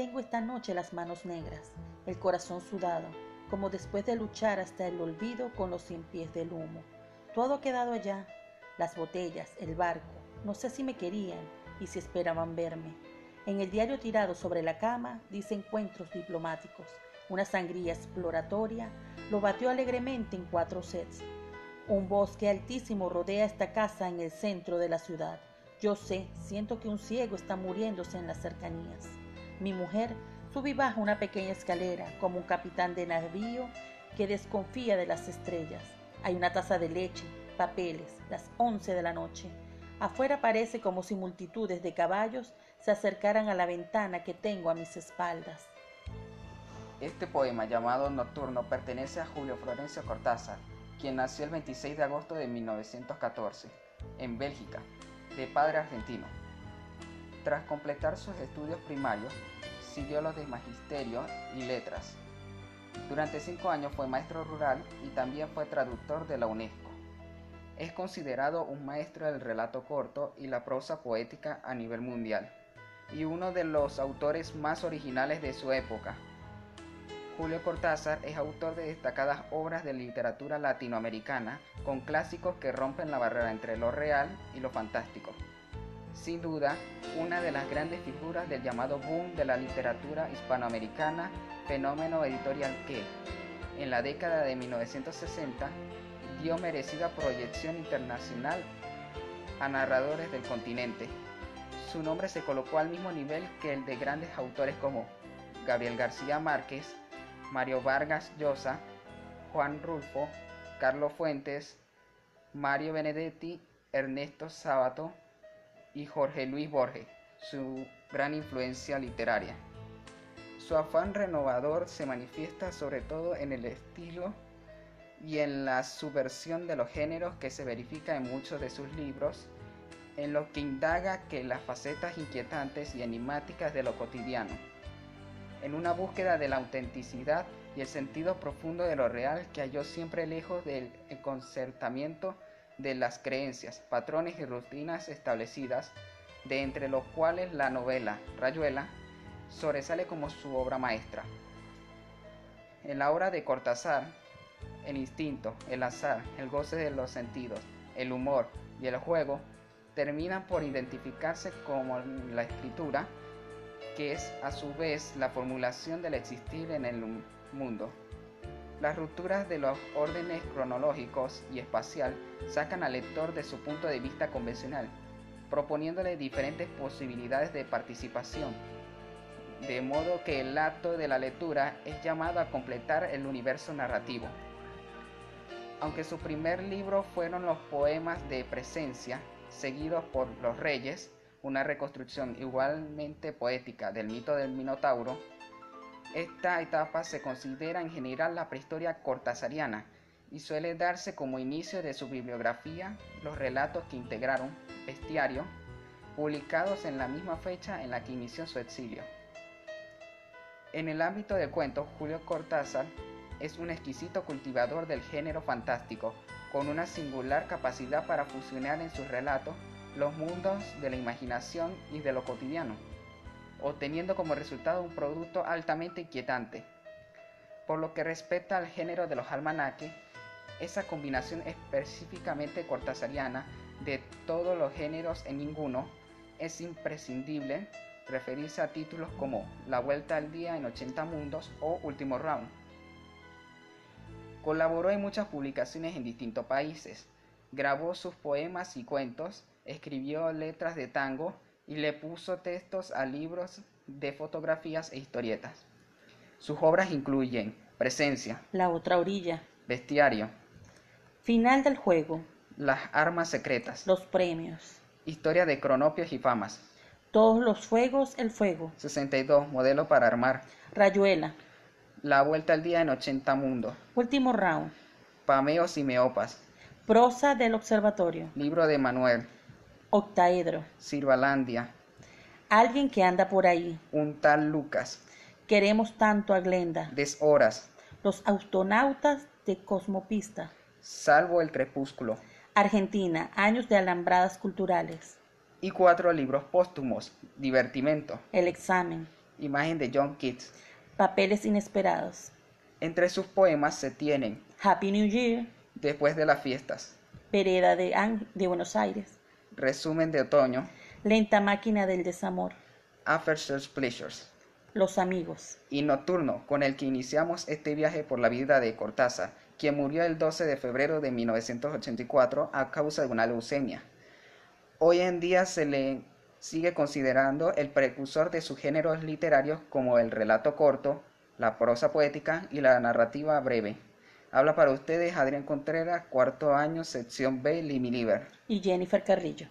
tengo esta noche las manos negras, el corazón sudado, como después de luchar hasta el olvido con los cien pies del humo. Todo ha quedado allá, las botellas, el barco, no sé si me querían y si esperaban verme. En el diario tirado sobre la cama dice encuentros diplomáticos. Una sangría exploratoria lo batió alegremente en cuatro sets. Un bosque altísimo rodea esta casa en el centro de la ciudad. Yo sé, siento que un ciego está muriéndose en las cercanías. Mi mujer sube y baja una pequeña escalera como un capitán de navío que desconfía de las estrellas. Hay una taza de leche, papeles, las once de la noche. Afuera parece como si multitudes de caballos se acercaran a la ventana que tengo a mis espaldas. Este poema llamado Nocturno pertenece a Julio Florencio Cortázar, quien nació el 26 de agosto de 1914, en Bélgica, de padre argentino. Tras completar sus estudios primarios, siguió los de magisterio y letras. Durante cinco años fue maestro rural y también fue traductor de la UNESCO. Es considerado un maestro del relato corto y la prosa poética a nivel mundial, y uno de los autores más originales de su época, Julio Cortázar es autor de destacadas obras de literatura latinoamericana con clásicos que rompen la barrera entre lo real y lo fantástico. Sin duda, una de las grandes figuras del llamado boom de la literatura hispanoamericana, fenómeno editorial que, en la década de 1960, dio merecida proyección internacional a narradores del continente. Su nombre se colocó al mismo nivel que el de grandes autores como Gabriel García Márquez, Mario Vargas Llosa, Juan Rulfo, Carlos Fuentes, Mario Benedetti, Ernesto Sábato y Jorge Luis Borges, su gran influencia literaria. Su afán renovador se manifiesta sobre todo en el estilo y en la subversión de los géneros que se verifica en muchos de sus libros, en lo que indaga que las facetas inquietantes y enigmáticas de lo cotidiano en una búsqueda de la autenticidad y el sentido profundo de lo real que halló siempre lejos del concertamiento de las creencias, patrones y rutinas establecidas, de entre los cuales la novela Rayuela sobresale como su obra maestra. En la obra de Cortázar, el instinto, el azar, el goce de los sentidos, el humor y el juego terminan por identificarse como la escritura que es a su vez la formulación del existir en el mundo. Las rupturas de los órdenes cronológicos y espacial sacan al lector de su punto de vista convencional, proponiéndole diferentes posibilidades de participación, de modo que el acto de la lectura es llamado a completar el universo narrativo. Aunque su primer libro fueron los poemas de presencia, seguidos por Los Reyes, una reconstrucción igualmente poética del mito del Minotauro, esta etapa se considera en general la prehistoria cortasariana y suele darse como inicio de su bibliografía los relatos que integraron Bestiario, publicados en la misma fecha en la que inició su exilio. En el ámbito del cuento, Julio Cortázar es un exquisito cultivador del género fantástico, con una singular capacidad para fusionar en sus relatos los mundos de la imaginación y de lo cotidiano, obteniendo como resultado un producto altamente inquietante. Por lo que respecta al género de los almanaques, esa combinación específicamente cortasariana de todos los géneros en ninguno es imprescindible referirse a títulos como La Vuelta al Día en 80 Mundos o Último Round. Colaboró en muchas publicaciones en distintos países, grabó sus poemas y cuentos escribió letras de tango y le puso textos a libros de fotografías e historietas. Sus obras incluyen Presencia, La otra orilla, Bestiario, Final del juego, Las armas secretas, Los premios, Historia de cronopios y famas, Todos los fuegos, el fuego, 62, Modelo para armar, Rayuela, La vuelta al día en 80 mundos, Último round, Pameos y meopas, Prosa del observatorio, Libro de Manuel, Octaedro, Sirvalandia, alguien que anda por ahí. un tal Lucas, Queremos tanto a Glenda, Deshoras, los astronautas de Cosmopista, Salvo el crepúsculo, Argentina, años de alambradas culturales, y cuatro libros póstumos, Divertimento, el examen, Imagen de John Keats. Papeles inesperados. Entre sus poemas se tienen Happy New Year. Después de las fiestas. Vereda de, Ang- de Buenos Aires. Resumen de otoño. Lenta máquina del desamor. After Pleasures. Los amigos. y Nocturno, con el que iniciamos este viaje por la vida de Cortázar, quien murió el 12 de febrero de 1984 a causa de una leucemia. Hoy en día se le sigue considerando el precursor de sus géneros literarios como el relato corto, la prosa poética y la narrativa breve. Habla para ustedes Adrián Contreras, cuarto año, sección B, Limi Liber. Y Jennifer Carrillo.